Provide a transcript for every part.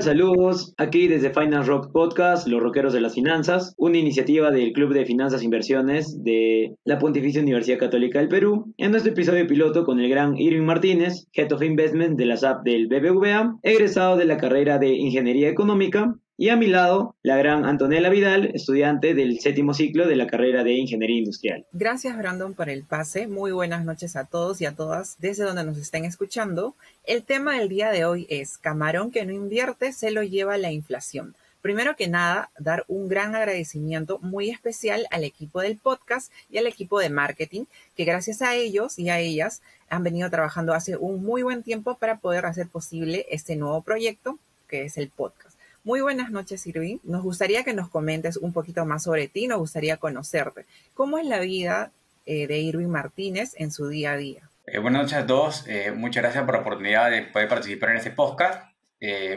Saludos. Aquí desde Finance Rock Podcast, Los Rockeros de las Finanzas, una iniciativa del Club de Finanzas e Inversiones de la Pontificia Universidad Católica del Perú. En nuestro episodio piloto con el gran Irving Martínez, Head of Investment de la SAP del BBVA, egresado de la carrera de Ingeniería Económica y a mi lado, la gran Antonella Vidal, estudiante del séptimo ciclo de la carrera de Ingeniería Industrial. Gracias, Brandon, por el pase. Muy buenas noches a todos y a todas desde donde nos estén escuchando. El tema del día de hoy es camarón que no invierte se lo lleva la inflación. Primero que nada, dar un gran agradecimiento muy especial al equipo del podcast y al equipo de marketing, que gracias a ellos y a ellas han venido trabajando hace un muy buen tiempo para poder hacer posible este nuevo proyecto que es el podcast. Muy buenas noches, Irving. Nos gustaría que nos comentes un poquito más sobre ti, nos gustaría conocerte. ¿Cómo es la vida eh, de Irving Martínez en su día a día? Eh, buenas noches a todos. Eh, muchas gracias por la oportunidad de poder participar en este podcast.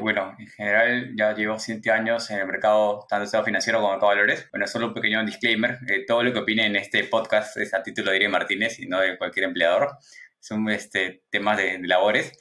bueno, en general ya llevo siete años en el mercado, tanto estado financiero como mercado de valores. Bueno, solo un pequeño disclaimer. todo lo que opine en este podcast es a título de Irving Martínez y no de cualquier empleador. Son este, temas de labores.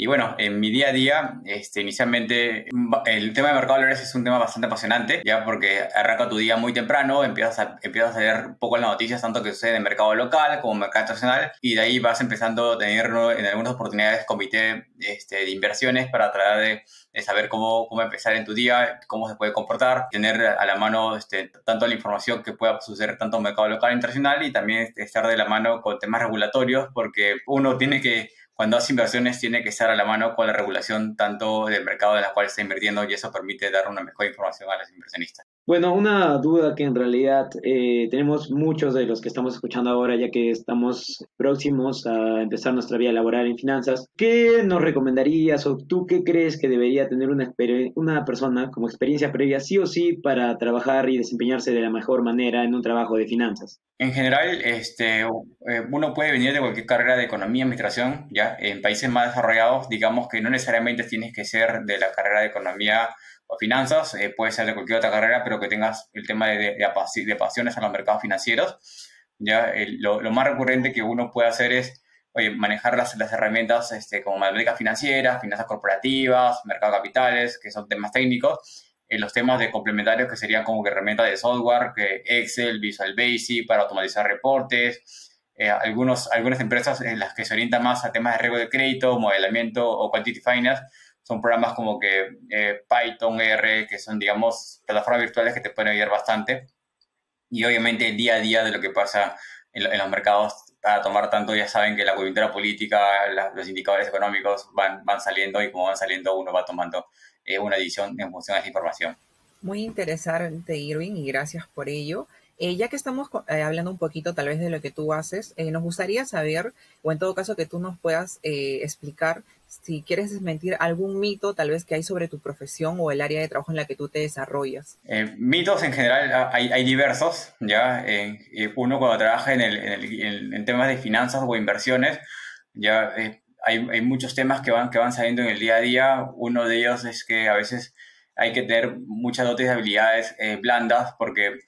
Y bueno, en mi día a día, este, inicialmente, el tema de mercado de valores es un tema bastante apasionante, ya porque arranca tu día muy temprano, empiezas a, empiezas a leer un poco las noticias, tanto que sucede en el mercado local como en el mercado internacional, y de ahí vas empezando a tener en algunas oportunidades comité este, de inversiones para tratar de, de, saber cómo, cómo empezar en tu día, cómo se puede comportar, tener a la mano este, tanto la información que pueda suceder tanto en el mercado local e internacional y también estar de la mano con temas regulatorios, porque uno tiene que cuando hace inversiones tiene que estar a la mano con la regulación tanto del mercado en la cual está invirtiendo y eso permite dar una mejor información a los inversionistas. Bueno, una duda que en realidad eh, tenemos muchos de los que estamos escuchando ahora, ya que estamos próximos a empezar nuestra vida laboral en finanzas. ¿Qué nos recomendarías o tú qué crees que debería tener una, una persona como experiencia previa, sí o sí, para trabajar y desempeñarse de la mejor manera en un trabajo de finanzas? En general, este, eh, uno puede venir de cualquier carrera de economía, administración, ya en países más desarrollados, digamos que no necesariamente tienes que ser de la carrera de economía o finanzas, eh, puede ser de cualquier otra carrera, pero que tengas el tema de, de, pasiones a los mercados financieros. ¿ya? lo, más recurrente que uno puede hacer es oye, manejar las, las herramientas este, como matemáticas financieras, finanzas corporativas, mercado de capitales, que son temas técnicos, en los temas de complementarios que serían como que herramientas de software, que Excel, Visual Basic para automatizar reportes, eh, algunos, algunas empresas en las que se orientan más a temas de riesgo de crédito, modelamiento o quantity finance, son programas como que eh, Python, R, que son, digamos, plataformas virtuales que te pueden ayudar bastante. Y obviamente el día a día de lo que pasa en, los mercados para tomar tanto, ya saben que la coyuntura política, los indicadores económicos van, van saliendo y como van saliendo uno va tomando eh, una decisión en función de esa información. Muy interesante, Irving, y gracias por ello. Eh, ya que estamos hablando un poquito tal vez de lo que tú haces, nos gustaría saber, o en todo caso que tú nos puedas explicar si quieres desmentir algún mito tal vez que hay sobre tu profesión o el área de trabajo en la que tú te desarrollas. Eh, mitos en general ah, hay, hay diversos, ¿ya? Eh, uno cuando trabaja en, el, en, en, temas de finanzas o inversiones, ya eh, hay, hay, muchos temas que van, que van saliendo en el día a día. Uno de ellos es que a veces hay que tener muchas dotes de habilidades blandas porque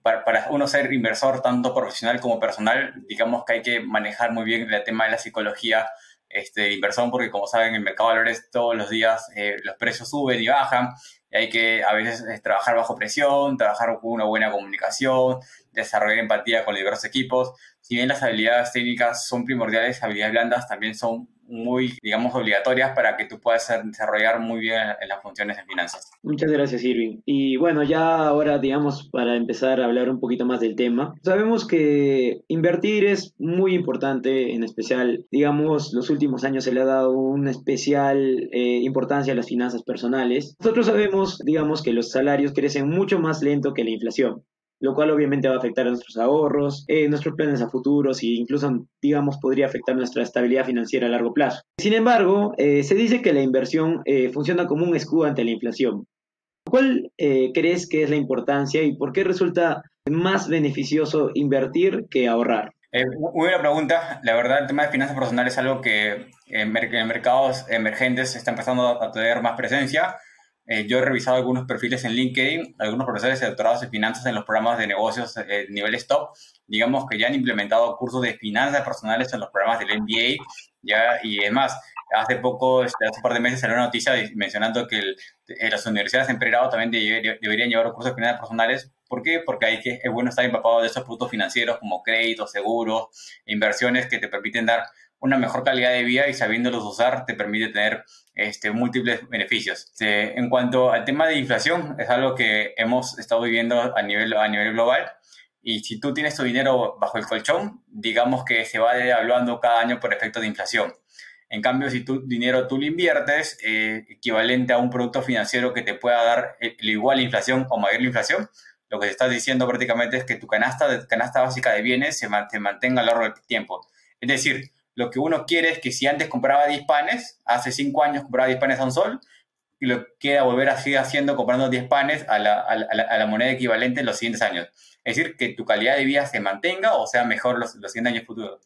para, para, uno ser inversor tanto profesional como personal, digamos que hay que manejar muy bien el tema de la psicología este, inversión, porque como saben, en el mercado de valores todos los días eh, los precios suben y bajan, y hay que a veces trabajar bajo presión, trabajar con una buena comunicación, desarrollar empatía con diversos equipos. Si bien las habilidades técnicas son primordiales, habilidades blandas también son muy, digamos, obligatorias para que tú puedas desarrollar muy bien en las funciones de finanzas. Muchas gracias, Irving. Y bueno, ya ahora, digamos, para empezar a hablar un poquito más del tema, sabemos que invertir es muy importante, en especial, digamos, los últimos años se le ha dado una especial eh, importancia a las finanzas personales. Nosotros sabemos, digamos, que los salarios crecen mucho más lento que la inflación lo cual obviamente va a afectar a nuestros ahorros, eh, nuestros planes a futuros e incluso, digamos, podría afectar nuestra estabilidad financiera a largo plazo. Sin embargo, eh, se dice que la inversión eh, funciona como un escudo ante la inflación. ¿Cuál crees que es la importancia y por qué resulta más beneficioso invertir que ahorrar? muy buena pregunta. La verdad, el tema de finanzas personales es algo que en, mercados emergentes está empezando a tener más presencia eh, yo he revisado algunos perfiles en LinkedIn, algunos profesores de doctorados en finanzas en los programas de negocios eh, nivel top, digamos que ya han implementado cursos de finanzas personales en los programas del MBA, ya, y además, hace poco, este, hace un par de meses salió una noticia mencionando que eh, las universidades en pregrado también deberían llevar cursos de finanzas personales. ¿Por qué? Porque hay que, es bueno estar empapado de esos productos financieros como créditos, seguros, inversiones que te permiten dar una mejor calidad de vida y sabiéndolos usar te permite tener este, múltiples beneficios. en cuanto al tema de inflación, es algo que hemos estado viviendo a nivel, a nivel global. Y si tú tienes tu dinero bajo el colchón, digamos que se va devaluando cada año por efecto de inflación. En cambio, si tu dinero tú lo inviertes, eh, equivalente a un producto financiero que te pueda dar el, igual inflación o mayor inflación, lo que te estás diciendo prácticamente es que tu canasta, canasta básica de bienes se, se mantenga a lo largo del tiempo. Es decir, lo que uno quiere es que si antes compraba 10 panes, hace 5 años compraba 10 panes a un sol, y lo queda volver a seguir haciendo comprando 10 panes a la, a, la, moneda equivalente en los siguientes años. Es decir, que tu calidad de vida se mantenga o sea mejor los, los siguientes años futuros.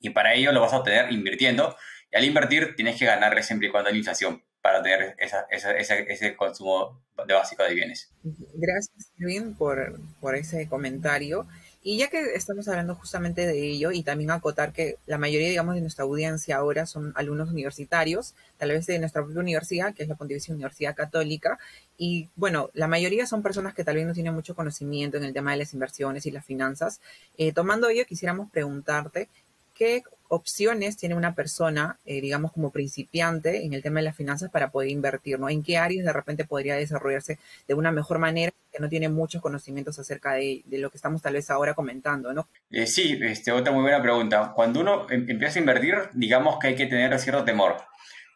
Y para ello lo vas a obtener invirtiendo. Y al invertir tienes que ganarle siempre y cuando hay inflación para tener esa, esa, ese consumo de básico de bienes. Gracias, Kevin, por, por ese comentario. Y ya que estamos hablando justamente de ello y también acotar que la mayoría, digamos, de nuestra audiencia ahora son alumnos universitarios, tal vez de nuestra propia universidad, que es la Pontificia Universidad Católica, y bueno, la mayoría son personas que tal vez no tienen mucho conocimiento en el tema de las inversiones y las finanzas. Eh, tomando ello, quisiéramos preguntarte qué opciones tiene una persona, eh, digamos, como principiante en el tema de las finanzas para poder invertir, ¿no? ¿En qué áreas de repente podría desarrollarse de una mejor manera que no tiene muchos conocimientos acerca de, lo que estamos tal vez ahora comentando, ¿no? Eh, sí, este, otra muy buena pregunta. Cuando uno em, empieza a invertir, digamos que hay que tener cierto temor.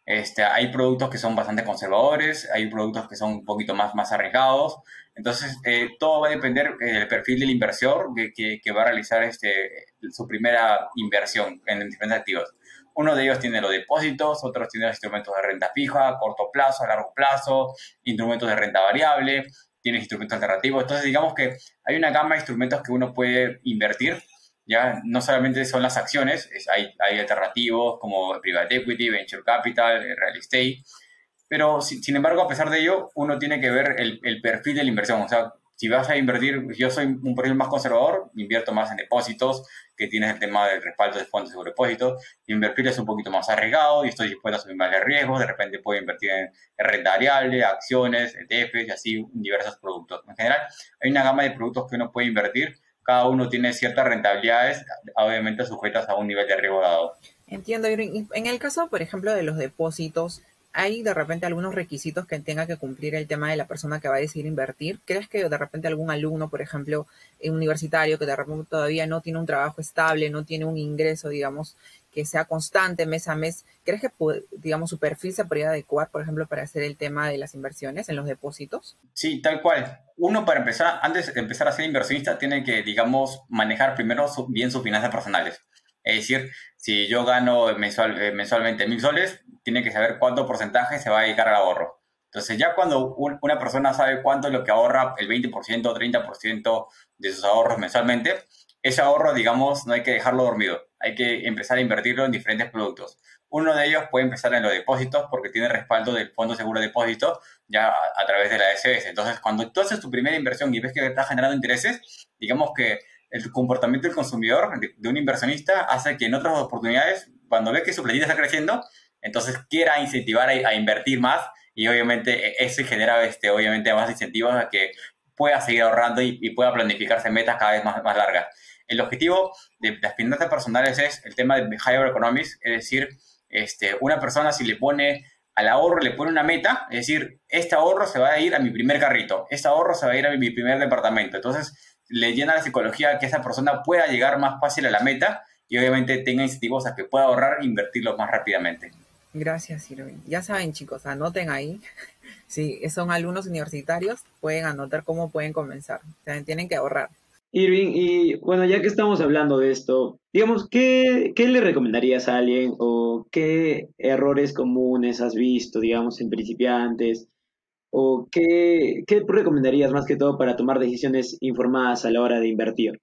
Este, hay productos que son bastante conservadores, hay productos que son un poquito más, más arriesgados. Entonces, eh, todo va a depender del perfil del inversor que, que, va a realizar este, su primera inversión en diferentes activos. Uno de ellos tiene los depósitos, otros tienen los instrumentos de renta fija, a corto plazo, a largo plazo, instrumentos de renta variable, tienes instrumentos alternativos. Entonces, digamos que hay una gama de instrumentos que uno puede invertir. Ya no solamente son las acciones, hay, hay alternativos como private equity, venture capital, real estate. Pero, sin embargo, a pesar de ello, uno tiene que ver el, el perfil de la inversión. O sea, si vas a invertir, yo soy un perfil más conservador, invierto más en depósitos, que tienes el tema del respaldo de fondos de depósitos, invertir es un poquito más arriesgado y estoy dispuesto a asumir más riesgos, de repente puedo invertir en, renta variable, acciones, ETFs y así diversos productos. En general, hay una gama de productos que uno puede invertir, cada uno tiene ciertas rentabilidades, obviamente sujetas a un nivel de riesgo dado. Entiendo, en el caso, por ejemplo, de los depósitos, ¿Hay de repente algunos requisitos que tenga que cumplir el tema de la persona que va a decidir invertir? ¿Crees que de repente algún alumno, por ejemplo, universitario, que de repente todavía no tiene un trabajo estable, no tiene un ingreso, digamos, que sea constante mes a mes, ¿crees que, digamos, su podría adecuar, por ejemplo, para hacer el tema de las inversiones en los depósitos? Sí, tal cual. Uno, para empezar, antes de empezar a ser inversionista, tiene que, digamos, manejar primero bien sus finanzas personales. Es decir, si yo gano mensual, eh, mensualmente mil soles, tiene que saber cuánto porcentaje se va a dedicar al ahorro. Entonces, ya cuando una persona sabe cuánto es lo que ahorra, el 20%, 30% de sus ahorros mensualmente, ese ahorro, digamos, no hay que dejarlo dormido. Hay que empezar a invertirlo en diferentes productos. Uno de ellos puede empezar en los depósitos porque tiene respaldo del Fondo Seguro de Depósito ya a, través de la SBS. Entonces, cuando tú haces tu primera inversión y ves que está generando intereses, digamos que el comportamiento del consumidor, de, un inversionista, hace que en otras oportunidades, cuando ve que su planilla está creciendo, entonces quiera incentivar a, invertir más y obviamente e, eso genera este, obviamente más incentivos a que pueda seguir ahorrando y, pueda planificarse metas cada vez más, más largas. El objetivo de las finanzas personales es el tema de higher economics, es decir, este, una persona si le pone al ahorro, le pone una meta, es decir, este ahorro se va a ir a mi primer carrito, este ahorro se va a ir a mi primer departamento. Entonces, le llena la psicología que esa persona pueda llegar más fácil a la meta y obviamente tenga incentivos a que pueda ahorrar e invertirlo más rápidamente. Gracias, Irving. Ya saben, chicos, anoten ahí. Si son alumnos universitarios, pueden anotar cómo pueden comenzar. tienen que ahorrar. Irving, y bueno, ya que estamos hablando de esto, digamos, ¿qué, ¿qué, le recomendarías a alguien o qué errores comunes has visto, digamos, en principiantes ¿O qué, qué, recomendarías más que todo para tomar decisiones informadas a la hora de invertir?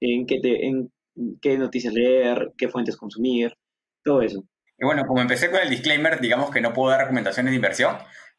¿En qué, te, en qué noticias leer? ¿Qué fuentes consumir? Todo eso. Y bueno, como empecé con el disclaimer, digamos que no puedo dar recomendaciones de inversión,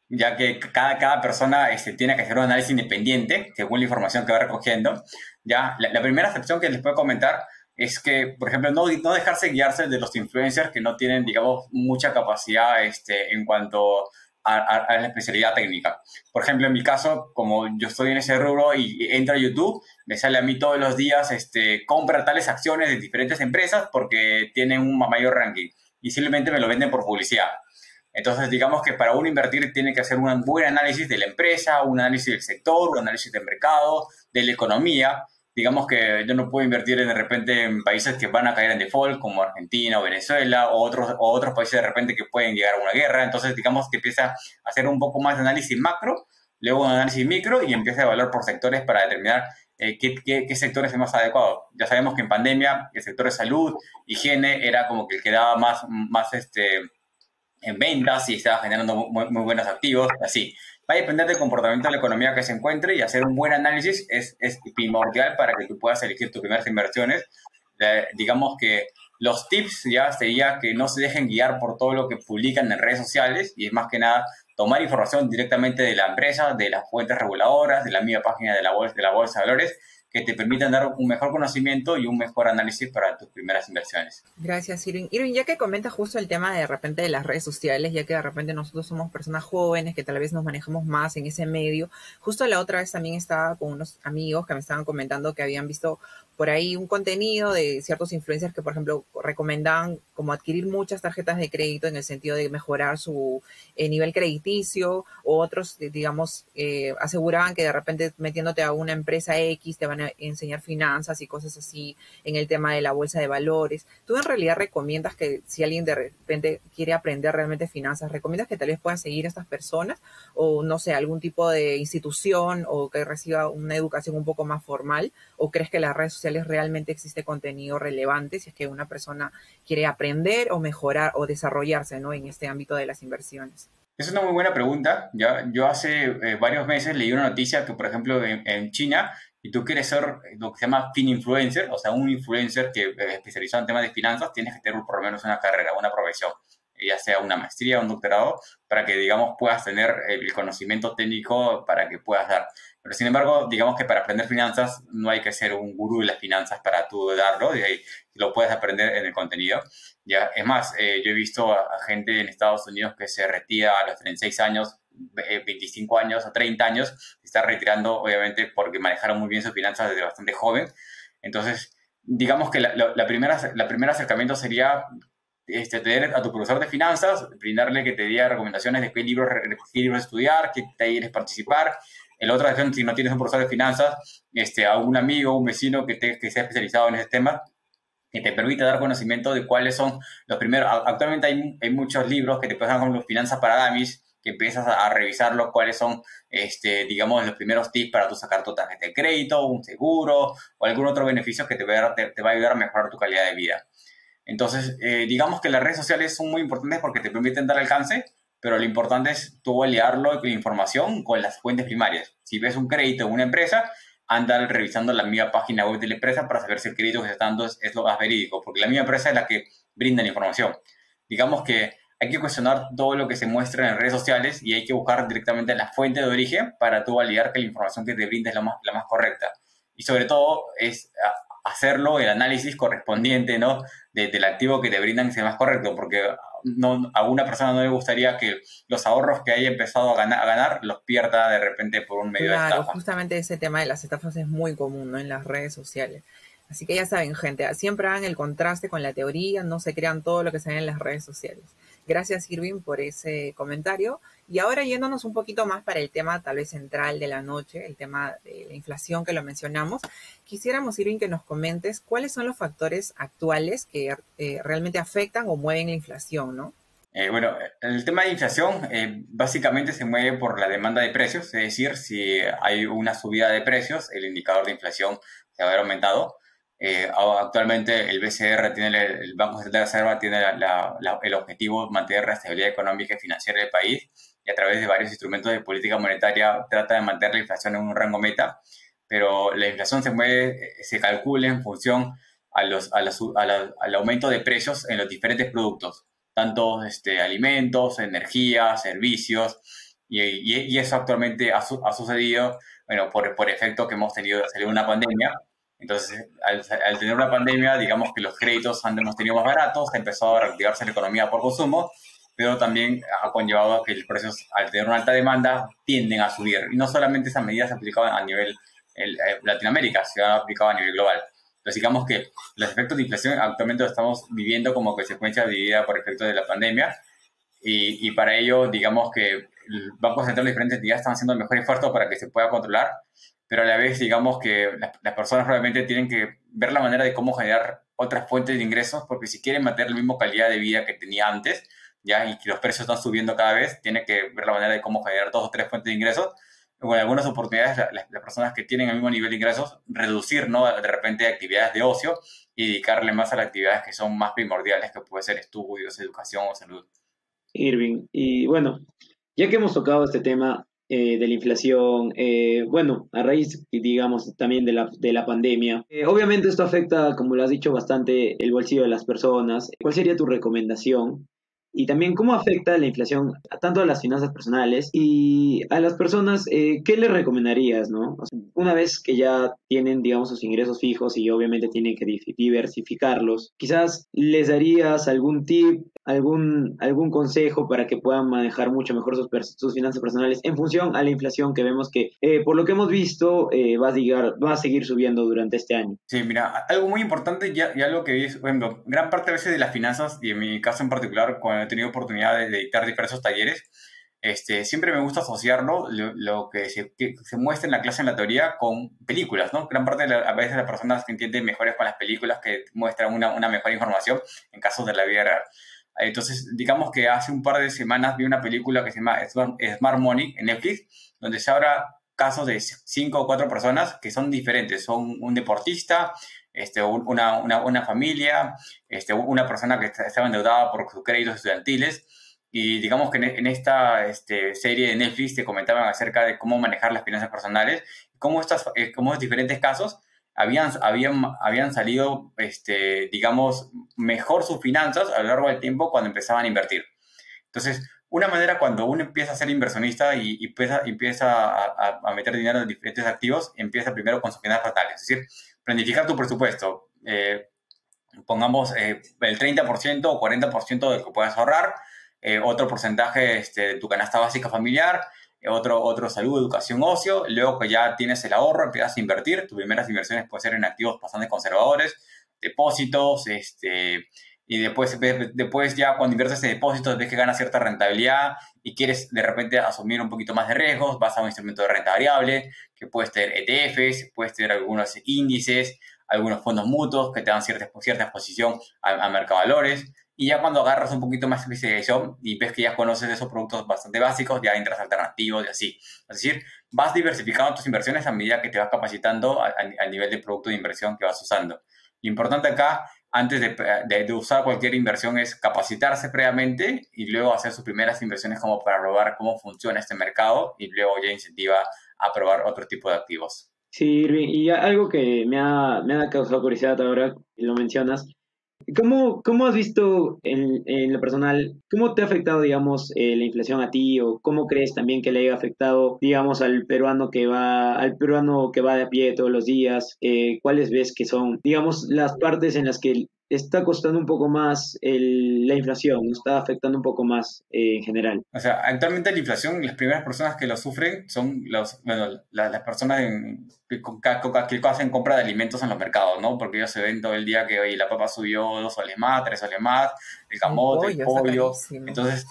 ya que cada, cada persona este, tiene que hacer un análisis independiente según la información que va recogiendo. Ya, la, primera excepción que les puedo comentar es que, por ejemplo, no, no dejarse guiarse de los influencers que no tienen, digamos, mucha capacidad este, en cuanto a, la especialidad técnica. Por ejemplo, en mi caso, como yo estoy en ese rubro y entro a YouTube, me sale a mí todos los días, este, compra tales acciones de diferentes empresas porque tienen un mayor ranking y simplemente me lo venden por publicidad. Entonces, digamos que para uno invertir tiene que hacer un buen análisis de la empresa, un análisis del sector, un análisis del mercado, de la economía, digamos que yo no puedo invertir de repente en países que van a caer en default, como Argentina o Venezuela, o otros, o otros países de repente que pueden llegar a una guerra. Entonces, digamos que empieza a hacer un poco más de análisis macro, luego un análisis micro y empieza a evaluar por sectores para determinar eh, qué, qué, sector es el más adecuado. Ya sabemos que en pandemia el sector de salud, higiene, era como que el que daba más, más este, en ventas y estaba generando muy, muy buenos activos, así va a depender del comportamiento de la economía que se encuentre y hacer un buen análisis es, es primordial para que tú puedas elegir tus primeras inversiones. digamos que los tips ya sería que no se dejen guiar por todo lo que publican en redes sociales y es más que nada tomar información directamente de la empresa, de las fuentes reguladoras, de la misma página de la bolsa de, la bolsa de valores que te permitan dar un mejor conocimiento y un mejor análisis para tus primeras inversiones. Gracias, Irving. Irving, ya que comentas justo el tema de, de repente de las redes sociales, ya que de repente nosotros somos personas jóvenes que tal vez nos manejamos más en ese medio, justo la otra vez también estaba con unos amigos que me estaban comentando que habían visto por ahí un contenido de ciertos influencers que, por ejemplo, recomendaban como adquirir muchas tarjetas de crédito en el sentido de mejorar su eh, nivel crediticio, o otros, digamos, eh, aseguraban que de repente metiéndote a una empresa X te van a enseñar finanzas y cosas así en el tema de la bolsa de valores. ¿Tú en realidad recomiendas que si alguien de repente quiere aprender realmente finanzas, recomiendas que tal vez puedan seguir a estas personas o no sé, algún tipo de institución o que reciba una educación un poco más formal? ¿O crees que las redes sociales realmente existe contenido relevante si es que una persona quiere aprender o mejorar o desarrollarse ¿no? en este ámbito de las inversiones? Es una muy buena pregunta. Ya, yo hace eh, varios meses leí una noticia que, por ejemplo, en, China, y tú quieres ser lo que se llama fin influencer, o sea, un influencer que eh, especializado en temas de finanzas, tienes que tener por lo menos una carrera, una profesión ya sea una maestría o un doctorado, para que, digamos, puedas tener el conocimiento técnico para que puedas dar. Pero sin embargo, digamos que para aprender finanzas no hay que ser un gurú de las finanzas para tú darlo, y ahí lo puedes aprender en el contenido. Ya, es más, eh, yo he visto a, gente en Estados Unidos que se retira a los 36 años, 25 años o 30 años, está retirando obviamente porque manejaron muy bien sus finanzas desde bastante joven. Entonces, digamos que la, la, primera, la primer acercamiento sería este, tener a tu profesor de finanzas, brindarle que te diga recomendaciones de qué libros, qué libros estudiar, qué talleres participar, el otro ejemplo, si no tienes un profesor de finanzas, este, a un amigo, un vecino que, te, que sea especializado en ese tema, que te permita dar conocimiento de cuáles son los primeros. Actualmente hay, hay muchos libros que te pueden como los finanzas para damis, que empiezas a, a cuáles son, este, digamos, los primeros tips para tú sacar tu tarjeta de crédito, un seguro o algún otro beneficio que te va, te, te va a ayudar a mejorar tu calidad de vida. Entonces, eh, digamos que las redes sociales son muy importantes porque te permiten dar alcance, pero lo importante es tú aliarlo con información con las fuentes primarias. Si ves un crédito en una empresa, anda revisando la misma página web de la empresa para saber si el crédito que está dando es, lo más verídico, porque la misma empresa es la que brinda la información. Digamos que hay que cuestionar todo lo que se muestra en redes sociales y hay que buscar directamente la fuente de origen para tú validar que la información que te brinda es la más, la más correcta. Y sobre todo es hacerlo el análisis correspondiente, ¿no? del activo que te brindan sea más correcto, porque no, a una persona no le gustaría que los ahorros que haya empezado a ganar, a ganar los pierda de repente por un medio de estafa. justamente ese tema de las estafas es muy común ¿no? en las redes sociales. Así que ya saben, gente, siempre hagan el contraste con la teoría, no se crean todo lo que se ve en las redes sociales. Gracias, Irving, por ese comentario. Y ahora yéndonos un poquito más para el tema tal vez central de la noche, el tema de la inflación que lo mencionamos, quisiéramos, Irving, que nos comentes cuáles son los factores actuales que eh, realmente afectan o mueven la inflación, ¿no? Eh, bueno, el tema de inflación eh, básicamente se mueve por la demanda de precios, es decir, si hay una subida de precios, el indicador de inflación se va a ver aumentado. Eh, actualmente el BCR, tiene el, Banco Central de Reserva, tiene el objetivo de mantener la estabilidad económica y financiera del país y a través de varios instrumentos de política monetaria trata de mantener la inflación en un rango meta, pero la inflación se mueve, se calcula en función a los, al aumento de precios en los diferentes productos, tanto este, alimentos, energía, servicios, y, y, eso actualmente ha, ha, sucedido bueno, por, por efecto que hemos tenido de una pandemia, Entonces, al, tener una pandemia, digamos que los créditos han, hemos tenido más baratos, ha empezado a reactivarse la economía por consumo, pero también ha conllevado a que los precios, al tener una alta demanda, tienden a subir. Y no solamente esas medidas se aplicaban a nivel el, eh, Latinoamérica, se han aplicado a nivel global. Entonces, digamos que los efectos de inflación actualmente los estamos viviendo como consecuencia vivida por efectos de la pandemia. Y, y, para ello, digamos que el Banco Central de diferentes entidades están haciendo el mejor esfuerzo para que se pueda controlar pero a la vez digamos que las, personas realmente tienen que ver la manera de cómo generar otras fuentes de ingresos, porque si quieren mantener la misma calidad de vida que tenía antes, ya, y que los precios están subiendo cada vez, tienen que ver la manera de cómo generar dos o tres fuentes de ingresos. O en algunas oportunidades, las, personas que tienen el mismo nivel de ingresos, reducir, ¿no? De repente actividades de ocio y dedicarle más a las actividades que son más primordiales, que puede ser estudios, educación o salud. Irving, y bueno, ya que hemos tocado este tema, eh, de la inflación, eh, bueno, a raíz, digamos, también de la, de la pandemia. Eh, obviamente esto afecta, como lo has dicho, bastante el bolsillo de las personas. ¿Cuál sería tu recomendación y también cómo afecta la inflación tanto a las finanzas personales y a las personas, eh, ¿qué les recomendarías, no? una vez que ya tienen, digamos, sus ingresos fijos y obviamente tienen que diversificarlos, quizás les darías algún tip, algún, algún consejo para que puedan manejar mucho mejor sus, sus finanzas personales en función a la inflación que vemos que, eh, por lo que hemos visto, eh, va, a llegar, va a seguir subiendo durante este año. Sí, mira, algo muy importante, ya, ya que es, bueno, gran parte a veces de las finanzas, y en mi caso en particular, cuando tenido oportunidad de, dictar diversos talleres, este, siempre me gusta asociarlo, lo, que, se, se, muestra en la clase en la teoría con películas, ¿no? Gran parte de a veces las personas entienden mejores con las películas que muestran una, una mejor información en casos de la vida real. Entonces, digamos que hace un par de semanas vi una película que se llama Smart Money en Netflix, donde se habla casos de cinco o cuatro personas que son diferentes. Son un deportista, este, una, una, familia, este, una persona que estaba endeudada por sus créditos estudiantiles. Y digamos que en, esta este, serie de Netflix te comentaban acerca de cómo manejar las finanzas personales, cómo, estas, eh, cómo diferentes casos habían, habían, habían salido, este, digamos, mejor sus finanzas a lo largo del tiempo cuando empezaban a invertir. Entonces, una manera cuando uno empieza a ser inversionista y, empieza, empieza a, meter dinero en diferentes activos, empieza primero con sus finanzas personales. Es decir, planificar tu presupuesto. Eh, pongamos eh, el 30% o 40% de lo que puedas ahorrar, eh, otro porcentaje este, de tu canasta básica familiar, otro, otro salud, educación, ocio. Luego que ya tienes el ahorro, empiezas a invertir. Tus primeras inversiones pueden ser en activos bastante conservadores, depósitos, este, y después, después ya cuando inviertes en depósitos ves que ganas cierta rentabilidad y quieres de repente asumir un poquito más de riesgos, vas a un instrumento de renta variable, que puedes tener ETFs, puedes tener algunos índices, algunos fondos mutuos que te dan cierta, cierta exposición a, mercado de valores. Y ya cuando agarras un poquito más de especialización y ves que ya conoces esos productos bastante básicos, ya entras alternativos y así. Es decir, vas diversificando tus inversiones a medida que te vas capacitando al nivel de producto de inversión que vas usando. Lo importante acá antes de, usar cualquier inversión es capacitarse previamente y luego hacer sus primeras inversiones como para probar cómo funciona este mercado y luego ya incentiva a probar otro tipo de activos. Sí, y algo que me ha, me ha causado curiosidad ahora, lo mencionas, ¿Cómo, ¿Cómo, has visto en, en, lo personal, cómo te ha afectado, digamos, eh, la inflación a ti o cómo crees también que le haya afectado, digamos, al peruano que va, al peruano que va de a pie todos los días? Eh, ¿Cuáles ves que son, digamos, las partes en las que está costando un poco más la inflación, está afectando un poco más eh, en general. O sea, actualmente la inflación, las primeras personas que lo sufren son los, bueno, las personas que, que, hacen compra de alimentos en los mercados, ¿no? Porque ellos se ven todo el día que oye, la papa subió dos soles más, tres soles más, el camote, el pollo. Entonces,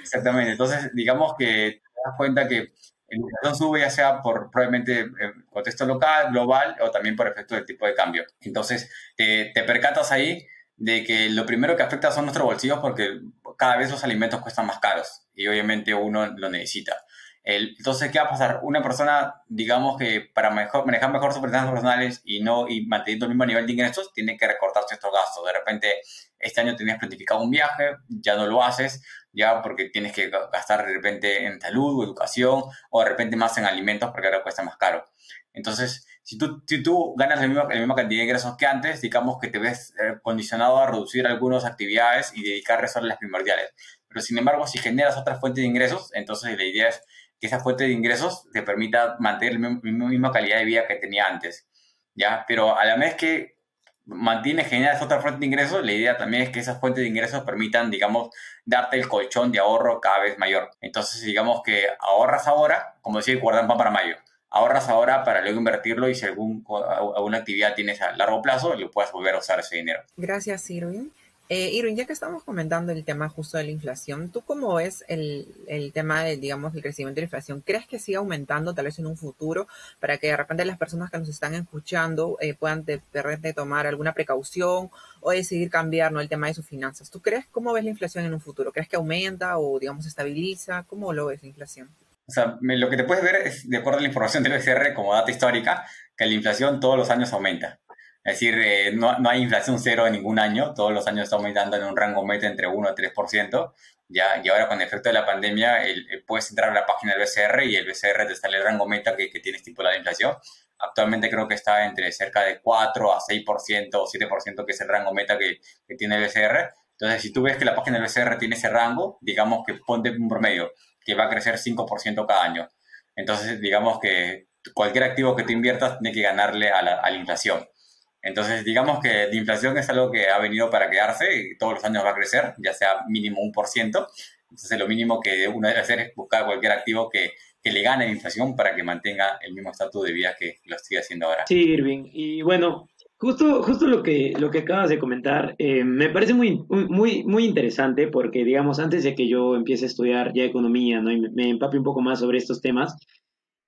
exactamente. Entonces, digamos que te das cuenta que la inflación sube ya sea por probablemente eh, contexto local, global o también por efecto del tipo de cambio. Entonces, te percatas ahí de que lo primero que afecta son nuestros bolsillos porque cada vez los alimentos cuestan más caros y obviamente uno lo necesita. El, entonces, ¿qué va a pasar? Una persona, digamos que para mejor, manejar mejor sus finanzas personales y no y manteniendo el mismo nivel de ingresos, tiene que recortar ciertos gastos. De repente, este año tenías planificado un viaje, ya no lo haces, ya porque tienes que gastar de repente en salud o educación, o de repente más en alimentos porque ahora cuesta más caro. Entonces, si tú, si ganas la misma, cantidad de ingresos que antes, digamos que te ves eh, condicionado a reducir algunas actividades y dedicar a resolver las primordiales. Pero sin embargo, si generas otras fuentes de ingresos, entonces la idea es que esa fuente de ingresos te permita mantener la misma calidad de vida que tenía antes. ¿ya? Pero a la vez que mantiene, generas otra fuente de ingresos, la idea también es que esas fuentes de ingresos permitan, digamos, darte el colchón de ahorro cada vez mayor. Entonces, digamos que ahorras ahora, como decía, guardan pan para mayo. Ahorras ahora para luego invertirlo y si algún, alguna actividad tienes a largo plazo, lo puedas volver a usar ese dinero. Gracias, Irwin. Eh, Irwin, ya que estamos comentando el tema justo de la inflación, ¿tú cómo ves el, tema de, digamos, el crecimiento de la inflación? ¿Crees que siga aumentando tal vez en un futuro para que de repente las personas que nos están escuchando eh, puedan de, de, tomar alguna precaución o decidir cambiar ¿no? el tema de sus finanzas? ¿Tú crees cómo ves la inflación en un futuro? ¿Crees que aumenta o, digamos, estabiliza? ¿Cómo lo ves la inflación? O sea, lo que te puedes ver es, de acuerdo a la información del BCR como data histórica, que la inflación todos los años aumenta. Es decir, eh, no, no, hay inflación cero en ningún año, todos los años está aumentando en un rango meta entre 1 y 3%, ya, y ahora con el efecto de la pandemia el, puedes entrar a la página del BCR y el BCR te sale el rango meta que, que tiene estipulada la inflación. Actualmente creo que está entre cerca de 4 a 6% o 7% que es el rango meta que, que tiene el BCR. Entonces, si tú ves que la página del BCR tiene ese rango, digamos que ponte un promedio, que va a crecer 5% cada año. Entonces, digamos que cualquier activo que tú inviertas tiene que ganarle a la, a la inflación. Entonces, digamos que la inflación es algo que ha venido para quedarse y todos los años va a crecer, ya sea mínimo un por ciento. Entonces, lo mínimo que uno debe hacer es buscar cualquier activo que, que le gane la inflación para que mantenga el mismo estatus de vida que lo sigue haciendo ahora. Sí, Irving. Y bueno, justo, justo lo, que, lo que acabas de comentar eh, me parece muy, muy, muy interesante porque, digamos, antes de que yo empiece a estudiar ya economía ¿no? y me, me empape un poco más sobre estos temas,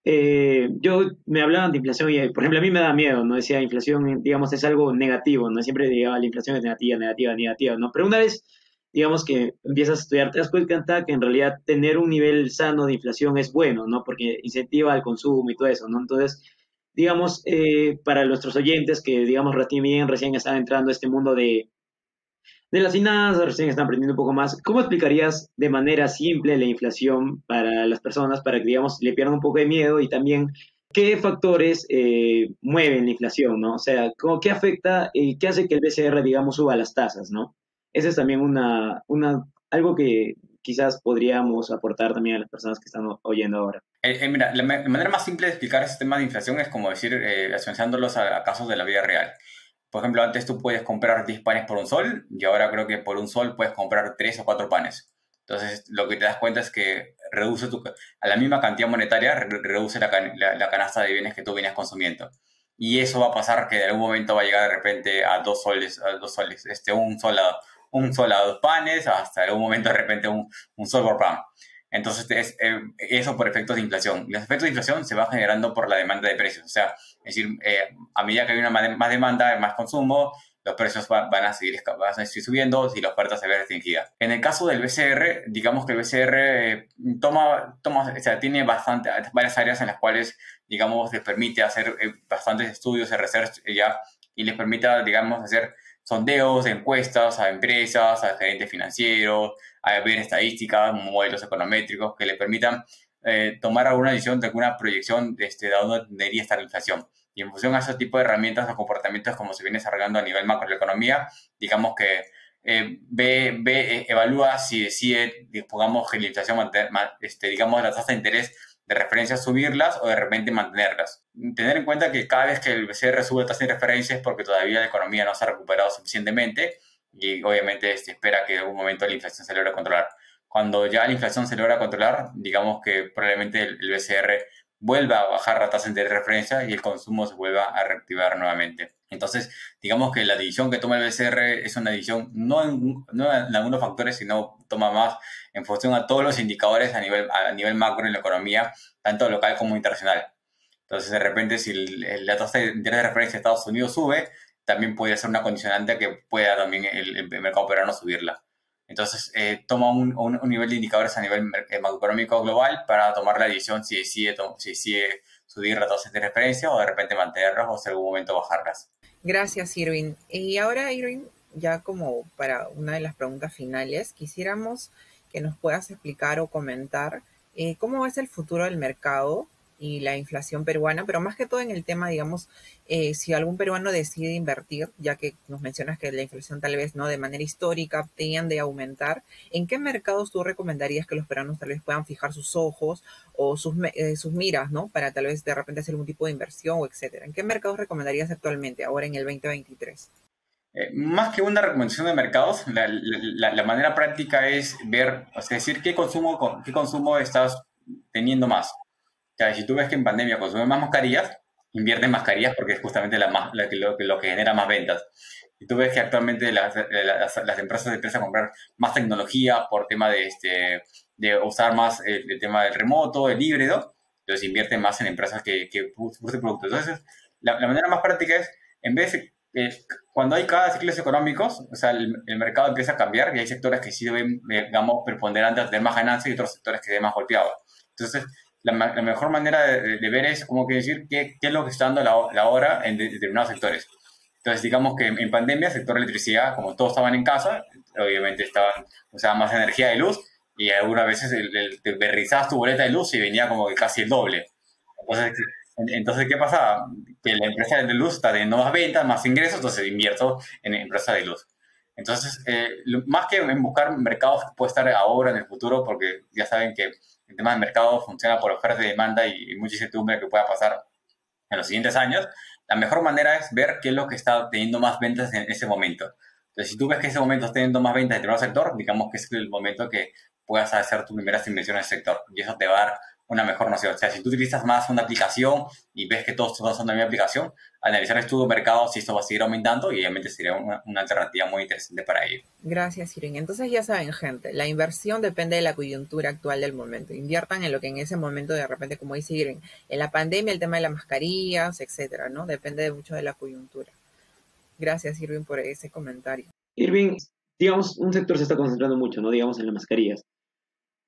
eh, yo me hablaban de inflación y, por ejemplo, a mí me da miedo, ¿no? Decía, inflación, digamos, es algo negativo, ¿no? Siempre diría, la inflación es negativa, negativa, negativa, ¿no? Pero una vez, digamos, que empiezas a estudiar, te das cuenta que en realidad tener un nivel sano de inflación es bueno, ¿no? Porque incentiva el consumo y todo eso, ¿no? Entonces, digamos, eh, para nuestros oyentes que, digamos, recién, recién están entrando a este mundo de, de las finanzas, recién están aprendiendo un poco más. ¿Cómo explicarías de manera simple la inflación para las personas para que, digamos, le pierdan un poco de miedo y también qué factores eh, mueven la inflación, ¿no? O sea, ¿qué afecta y qué hace que el BCR, digamos, suba las tasas, ¿no? Ese es también una, una, algo que quizás podríamos aportar también a las personas que están oyendo ahora. Eh, eh, mira, la, manera más simple de explicar ese tema de inflación es como decir, eh, asociándolos a casos de la vida real. Por ejemplo, antes tú puedes comprar 10 panes por un sol y ahora creo que por un sol puedes comprar 3 o 4 panes. Entonces, lo que te das cuenta es que reduce tu, a la misma cantidad monetaria, reduce la, la, canasta de bienes que tú venías consumiendo. Y eso va a pasar que en algún momento va a llegar de repente a dos soles, a dos soles, este, un sol a, un sol a dos panes, hasta algún momento de repente un, un sol por pan. Entonces, es, eh, eso por efectos de inflación. Los efectos de inflación se van generando por la demanda de precios. O sea, es decir, eh, a medida que hay una más demanda, más consumo, los precios van, a seguir, van a seguir subiendo y la oferta se ve restringida. En el caso del BCR, digamos que el BCR eh, toma, toma, o sea, tiene bastante, varias áreas en las cuales, digamos, les permite hacer bastantes estudios research ya y les permite, digamos, hacer sondeos, encuestas a empresas, a gerentes financieros, a ver estadísticas, modelos econométricos que le permitan eh, tomar alguna decisión de alguna proyección de, este, de dónde debería estar la inflación. Y en función a ese tipo de herramientas o comportamientos como se viene desarrollando a nivel macro de la economía, digamos que eh, ve, ve, eh, evalúa si decide, digamos, que la inflación, este, digamos, la tasa de interés de referencia subirlas o de repente mantenerlas. Tener en cuenta que cada vez que el BCR sube tasa de referencia es porque todavía la economía no se ha recuperado suficientemente y obviamente se espera que en algún momento la inflación se logre controlar. Cuando ya la inflación se logra controlar, digamos que probablemente el, BCR vuelva a bajar la tasa de referencia y el consumo se vuelva a reactivar nuevamente. Entonces, digamos que la división que toma el BCR es una división no en, no en algunos factores, sino toma más en función a todos los indicadores a nivel, a nivel macro en la economía, tanto local como internacional. Entonces, de repente, si la tasa de interés de referencia de Estados Unidos sube, también puede ser una condicionante que pueda también el, mercado operano subirla. Entonces, eh, toma un, nivel de indicadores a nivel eh, macroeconómico global para tomar la decisión si decide, si decide subir las tasas de referencia o de repente mantenerlas o en algún momento bajarlas. Gracias, Irving. Y ahora, Irving, ya como para una de las preguntas finales, quisiéramos que nos puedas explicar o comentar eh, cómo es el futuro del mercado y la inflación peruana, pero más que todo en el tema, digamos, eh, si algún peruano decide invertir, ya que nos mencionas que la inflación tal vez no de manera histórica tiende a aumentar, ¿en qué mercados tú recomendarías que los peruanos tal vez puedan fijar sus ojos o sus, eh, sus miras, ¿no? Para tal vez de repente hacer algún tipo de inversión o etcétera. ¿En qué mercados recomendarías actualmente, ahora en el 2023? Eh, más que una recomendación de mercados, la, la, manera práctica es ver, sea, decir qué consumo, qué consumo estás teniendo más. Si tú ves que en pandemia consume más mascarillas, invierte en mascarillas porque es justamente la más, lo, lo, que genera más ventas. Si tú ves que actualmente las, las, empresas empiezan a comprar más tecnología por tema de, este, de usar más el, tema del remoto, el híbrido, entonces invierte más en empresas que, que producen productos. Entonces, la, manera más práctica es, en vez de, eh, cuando hay cada ciclos económicos, o sea, el, el, mercado empieza a cambiar y hay sectores que sí deben, digamos, preponderantes tener más ganancias y otros sectores que se ven más golpeados. Entonces, la, mejor manera de, ver es como que decir qué, qué, es lo que está dando la, la hora en determinados sectores. Entonces, digamos que en pandemia, el sector electricidad, como todos estaban en casa, obviamente estaban, usaban más energía de luz y algunas veces el, te berrizabas tu boleta de luz y venía como que casi el doble. Entonces, entonces, ¿qué pasa? Que la empresa de luz está teniendo más ventas, más ingresos, entonces invierto en empresa de luz. Entonces, eh, más que en buscar mercados que puede estar ahora en el futuro, porque ya saben que el tema del mercado funciona por oferta y demanda y, mucha incertidumbre que pueda pasar en los siguientes años, la mejor manera es ver qué es lo que está teniendo más ventas en ese momento. Entonces, si tú ves que ese momento está teniendo más ventas en determinado sector, digamos que es el momento que puedas hacer tus primeras inversiones en el sector. Y eso te va a dar una mejor noción. O sea, si tú utilizas más una aplicación y ves que todos son de la misma aplicación, analizar el estudio de mercado si esto va a seguir aumentando y obviamente sería una, alternativa muy interesante para ello. Gracias, Irene. Entonces ya saben, gente, la inversión depende de la coyuntura actual del momento. Inviertan en lo que en ese momento de repente, como dice Irene, en la pandemia, el tema de las mascarillas, etcétera, ¿no? Depende mucho de la coyuntura. Gracias, Irving, por ese comentario. Irving, digamos, un sector se está concentrando mucho, ¿no? Digamos, en las mascarillas.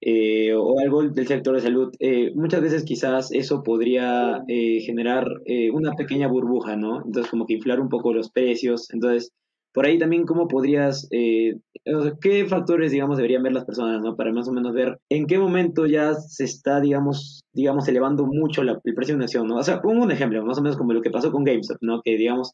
Eh, o algo del sector de salud, eh, muchas veces quizás eso podría eh, generar una pequeña burbuja, ¿no? Entonces como que inflar un poco los precios. Entonces, por ahí también cómo podrías, qué factores, digamos, deberían ver las personas, ¿no? Para más o menos ver en qué momento ya se está, digamos, digamos, elevando mucho la, el precio de una acción, ¿no? O sea, pongo un ejemplo, más o menos como lo que pasó con GameStop, ¿no? Que, digamos,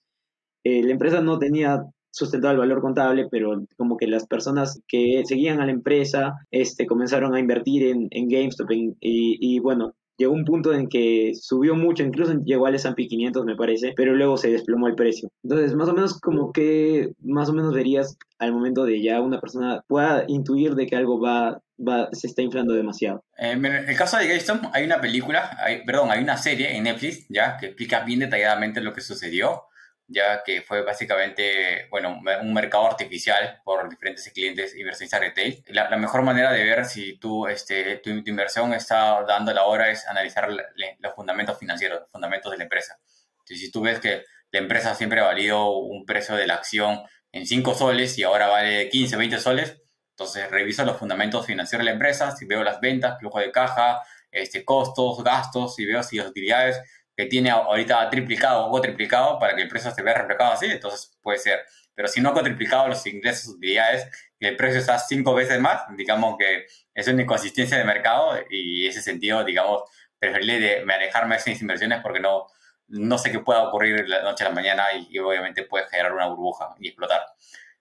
la empresa no tenía sustentado el valor contable, pero como que las personas que seguían a la empresa este, comenzaron a invertir en, en GameStop y, y, bueno, llegó un punto en que subió mucho, incluso llegó al S&P 500 me parece, pero luego se desplomó el precio. Entonces, más o menos como que más o menos verías al momento de ya una persona pueda intuir de que algo va, va se está inflando demasiado. Eh, en el caso de GameStop hay una película, hay, perdón, hay una serie en Netflix ya que explica bien detalladamente lo que sucedió ya que fue básicamente, bueno, un mercado artificial por diferentes clientes inversionistas retail. La, la mejor manera de ver si tú, este, tu, inversión está dando la hora es analizar los fundamentos financieros, los fundamentos de la empresa. si tú ves que la empresa siempre ha valido un precio de la acción en 5 soles y ahora vale 15, 20 soles, entonces revisa los fundamentos financieros de la empresa, si veo las ventas, flujo de caja, este, costos, gastos, si veo si las utilidades que tiene ahorita triplicado o triplicado para que el precio se vea replicado así, entonces puede ser. Pero si no triplicado los ingresos, utilidades, y el precio está cinco veces más, digamos que es una inconsistencia de mercado y en ese sentido, digamos, preferible de manejarme esas inversiones porque no, no sé qué pueda ocurrir la noche a la mañana y, obviamente puede generar una burbuja y explotar.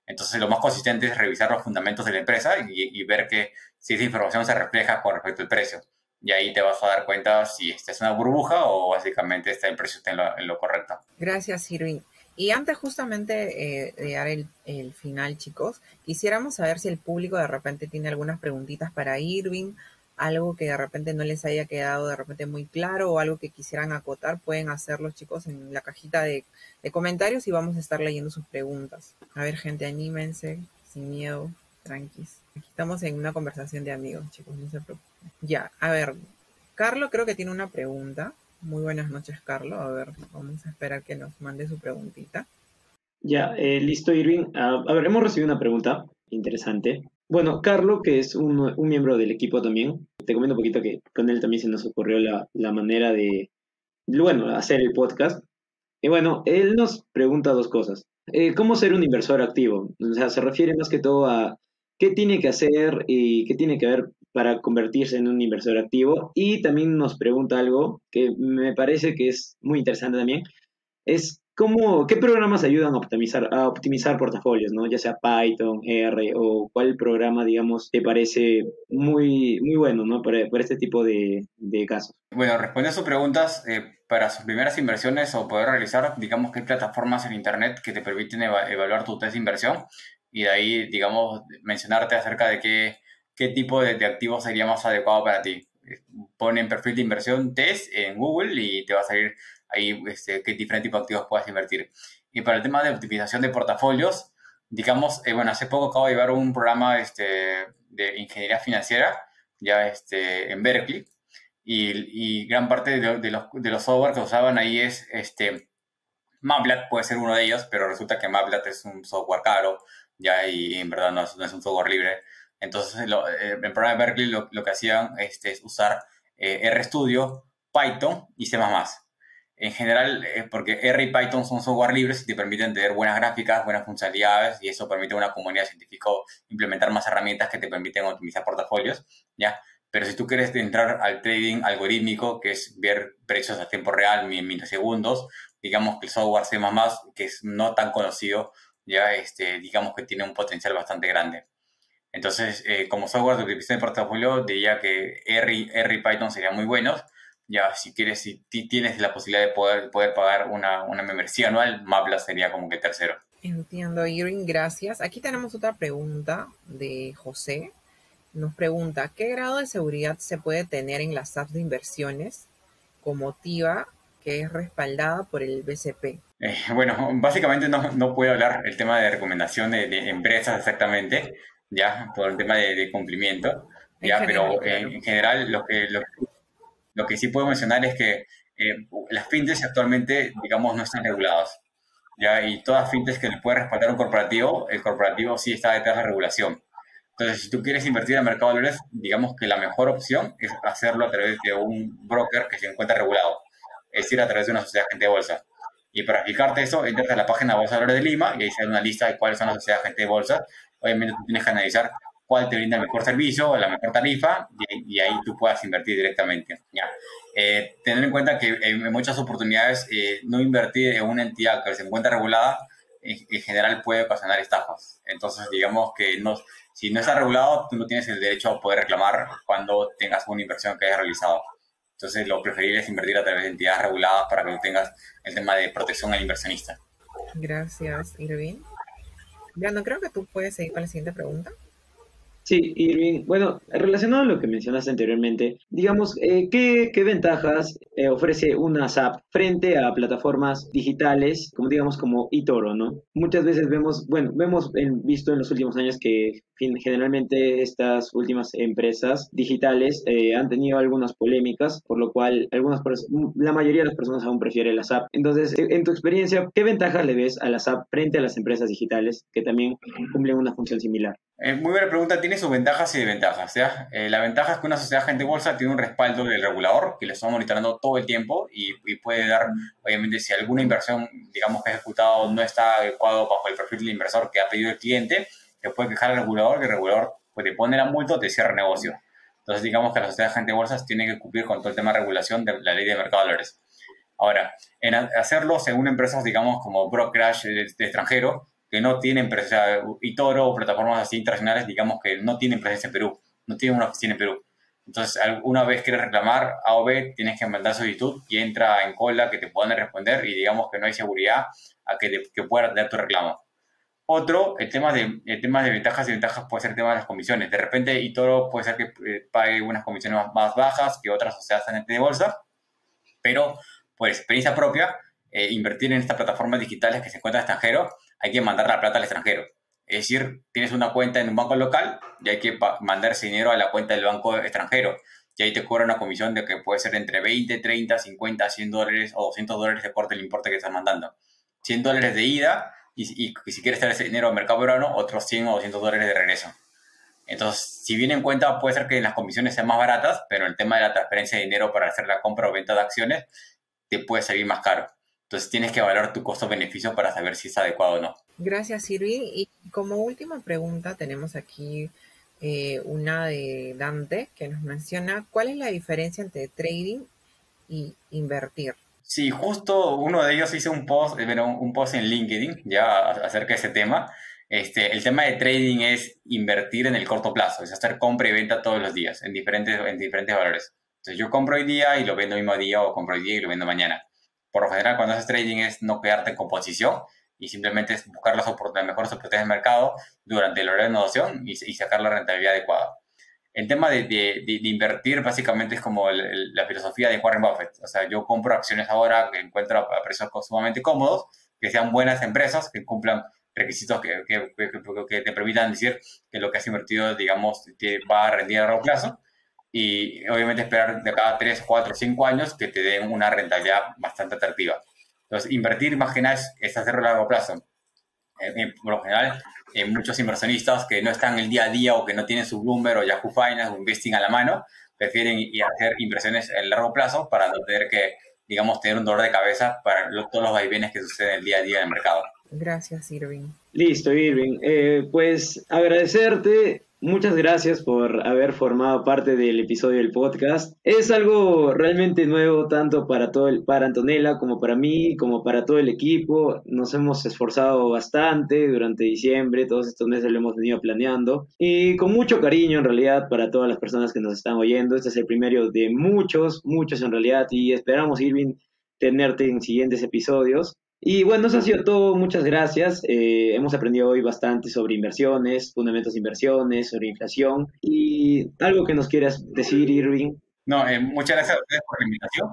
Entonces, lo más consistente es revisar los fundamentos de la empresa y, y ver que si esa información se refleja con respecto al precio y ahí te vas a dar cuenta si esta es una burbuja o básicamente está el precio está en lo, correcto. Gracias, Irving. Y antes justamente eh, de dar el, el, final, chicos, quisiéramos saber si el público de repente tiene algunas preguntitas para Irving, algo que de repente no les haya quedado de repente muy claro o algo que quisieran acotar, pueden hacerlo, chicos, en la cajita de, de comentarios y vamos a estar leyendo sus preguntas. A ver, gente, anímense, sin miedo, tranquis. Aquí estamos en una conversación de amigos, chicos, no se preocupen. Ya, a ver, Carlos creo que tiene una pregunta. Muy buenas noches, Carlos. A ver, vamos a esperar que nos mande su preguntita. Ya, eh, listo, Irving. a ver, hemos recibido una pregunta interesante. Bueno, Carlos, que es un, miembro del equipo también, te comento un poquito que con él también se nos ocurrió la, manera de, bueno, hacer el podcast. Y bueno, él nos pregunta dos cosas. Eh, ¿Cómo ser un inversor activo? O sea, se refiere más que todo a qué tiene que hacer y qué tiene que ver para convertirse en un inversor activo. Y también nos pregunta algo que me parece que es muy interesante también, es cómo, qué programas ayudan a optimizar, a optimizar portafolios, ¿no? ya sea Python, R o cuál programa, digamos, te parece muy, muy bueno ¿no? para, este tipo de, de, casos. Bueno, respondiendo a sus preguntas, eh, para sus primeras inversiones o poder realizar, digamos hay plataformas en Internet que te permiten evaluar tu test de inversión y de ahí, digamos, mencionarte acerca de qué qué tipo de, activo sería más adecuado para ti. Ponen perfil de inversión test en Google y te va a salir ahí este, qué diferente tipo de activos puedes invertir. Y para el tema de optimización de portafolios, digamos, eh, bueno, hace poco acabo de llevar un programa este, de ingeniería financiera ya este, en Berkeley y, y gran parte de, los, de los software que usaban ahí es este, Maplat puede ser uno de ellos, pero resulta que Maplat es un software caro ya y en verdad no es un software libre. Entonces, lo, eh, el programa de Berkeley lo, lo que hacían este, es usar eh, RStudio, Python y C++. En general, eh, porque R y Python son software libres y te permiten tener buenas gráficas, buenas funcionalidades y eso permite a una comunidad científica implementar más herramientas que te permiten optimizar portafolios, ¿ya? Pero si tú quieres entrar al trading algorítmico, que es ver precios a tiempo real en milisegundos, digamos que el software C++, que es no tan conocido, ya este, digamos que tiene un potencial bastante grande. Entonces, eh, como software de optimización de portafolio, diría que R, R y Python serían muy buenos. Ya, si quieres, si tienes la posibilidad de poder, poder pagar una, una membresía anual, Mapla sería como que tercero. Entiendo, Irving, gracias. Aquí tenemos otra pregunta de José. Nos pregunta, ¿qué grado de seguridad se puede tener en las apps de inversiones como TIVA, que es respaldada por el BCP? Eh, bueno, básicamente no, no puedo hablar el tema de recomendación de, de empresas exactamente, ya, por el tema de, cumplimiento, ya, pero en general lo que, lo, que sí puedo mencionar es que eh, las fintechs actualmente, digamos, no están reguladas, ya, y todas fintechs que le puede respaldar un corporativo, el corporativo sí está detrás de la regulación. Entonces, si tú quieres invertir en el mercado de valores, digamos que la mejor opción es hacerlo a través de un broker que se encuentra regulado, es decir, a través de una sociedad agente de bolsa. Y para explicarte eso, entras a la página Bolsa de Valores de Lima y ahí sale una lista de cuáles son las sociedades agentes de bolsa obviamente tú tienes que analizar cuál te brinda el mejor servicio, la mejor tarifa, y, ahí tú puedas invertir directamente. ¿ya? Eh, tener en cuenta que en muchas oportunidades eh, no invertir en una entidad que se encuentra regulada en, general puede ocasionar estafas. Entonces, digamos que no, si no está regulado, tú no tienes el derecho a poder reclamar cuando tengas una inversión que hayas realizado. Entonces, lo preferible es invertir a través de entidades reguladas para que tengas el tema de protección al inversionista. Gracias, Irving. Brandon, creo que tú puedes seguir con la siguiente pregunta. Sí, Irving, bueno, relacionado a lo que mencionaste anteriormente, digamos, eh, ¿qué, ventajas eh, ofrece una SAP frente a plataformas digitales, como digamos como eToro, ¿no? Muchas veces vemos, bueno, vemos visto en los últimos años que generalmente estas últimas empresas digitales eh, han tenido algunas polémicas, por lo cual algunas la mayoría de las personas aún prefieren la SAP. Entonces, en tu experiencia, ¿qué ventajas le ves a la SAP frente a las empresas digitales que también cumplen una función similar? Eh, muy buena pregunta, tiene sus ventajas y desventajas. ¿ya? Eh, la ventaja es que una sociedad agente bolsa tiene un respaldo del regulador que le está monitoreando todo el tiempo y, puede dar, obviamente, si alguna inversión, digamos, que ha ejecutado no está adecuado bajo el perfil del inversor que ha pedido el cliente, le puede quejar al regulador, que el regulador pues, te pone la multa o te cierra el negocio. Entonces, digamos que las sociedades agente bolsas tienen que cumplir con todo el tema de regulación de la ley de mercado de valores. Ahora, en hacerlo según empresas, digamos, como brokerage de, de extranjero, que no tienen presencia, y Toro o plataformas así internacionales, digamos que no tienen presencia en Perú, no tienen una oficina en Perú. Entonces, una vez quieres reclamar A o B, tienes que mandar solicitud y entra en cola que te puedan responder y digamos que no hay seguridad a que, te, que puedas dar tu reclamo. Otro, el tema, de, el tema de ventajas y ventajas puede ser el tema de las comisiones. De repente, eToro puede ser que eh, pague unas comisiones más, bajas que otras sociedades de bolsa, pero por experiencia propia, eh, invertir en estas plataformas digitales que se encuentran extranjero hay que mandar la plata al extranjero. Es decir, tienes una cuenta en un banco local y hay que mandar ese dinero a la cuenta del banco extranjero. Y ahí te cobra una comisión de que puede ser entre 20, 30, 50, 100 dólares o 200 dólares de corte el importe que estás mandando. 100 dólares de ida y, si quieres traer ese dinero al mercado peruano, otros 100 o 200 dólares de regreso. Entonces, si viene en cuenta, puede ser que las comisiones sean más baratas, pero el tema de la transferencia de dinero para hacer la compra o venta de acciones te puede salir más caro. Entonces tienes que evaluar tu costo-beneficio para saber si es adecuado o no. Gracias, Irving. Y como última pregunta tenemos aquí eh, una de Dante que nos menciona cuál es la diferencia entre trading y invertir. Sí, justo uno de ellos hizo un post, eh, un post en LinkedIn ya acerca de ese tema. Este, el tema de trading es invertir en el corto plazo, es hacer compra y venta todos los días en diferentes, en diferentes valores. Entonces yo compro hoy día y lo vendo el mismo día o compro hoy día y lo vendo mañana. Por lo general cuando haces trading es no quedarte en composición y simplemente es buscar las, las mejores oportunidades de mercado durante el horario de innovación y, y sacar la rentabilidad adecuada. El tema de, de, de, invertir básicamente es como la filosofía de Warren Buffett. O sea, yo compro acciones ahora que encuentro a precios sumamente cómodos, que sean buenas empresas, que cumplan requisitos que, que, que, te permitan decir que lo que has invertido, digamos, te va a rendir a largo plazo. Y obviamente esperar de cada 3, 4, 5 años que te den una rentabilidad bastante atractiva. Entonces, invertir más que nada es, hacerlo a largo plazo. por lo general, eh, muchos inversionistas que no están el día a día o que no tienen su Bloomberg o Yahoo Finance o Investing a la mano, prefieren ir a hacer inversiones a largo plazo para no tener que, digamos, tener un dolor de cabeza para todos los vaivenes que suceden el día a día en el mercado. Gracias, Irving. Listo, Irving. Eh, pues agradecerte Muchas gracias por haber formado parte del episodio del podcast. Es algo realmente nuevo tanto para todo el, para Antonella como para mí, como para todo el equipo. Nos hemos esforzado bastante durante diciembre, todos estos meses lo hemos venido planeando y con mucho cariño en realidad para todas las personas que nos están oyendo. Este es el primero de muchos, muchos en realidad y esperamos Irving tenerte en siguientes episodios. Y bueno, eso ha sido todo. Muchas gracias. Eh, hemos aprendido hoy bastante sobre inversiones, fundamentos de inversiones, sobre inflación. Y algo que nos quieras decir, Irving. No, eh, muchas gracias a ustedes por la invitación.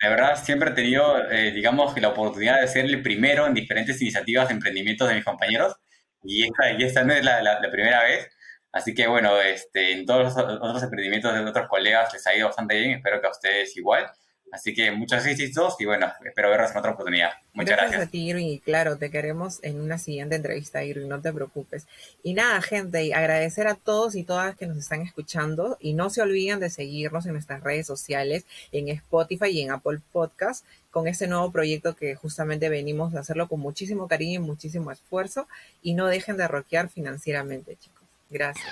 De verdad, siempre he tenido, eh, digamos, la oportunidad de ser el primero en diferentes iniciativas de emprendimientos de mis compañeros. Y esta, y esta no es la, la, primera vez. Así que bueno, este, en todos los otros emprendimientos de otros colegas les ha ido bastante bien. Espero que a ustedes igual. Así que muchas éxitos y bueno, espero verlos en otra oportunidad. Muchas gracias. Gracias a ti, Irving. Y claro, te queremos en una siguiente entrevista, Irving, no te preocupes. Y nada, gente, agradecer a todos y todas que nos están escuchando y no se olviden de seguirnos en nuestras redes sociales, en Spotify y en Apple Podcast, con este nuevo proyecto que justamente venimos a hacerlo con muchísimo cariño y muchísimo esfuerzo. Y no dejen de roquear financieramente, chicos. Gracias.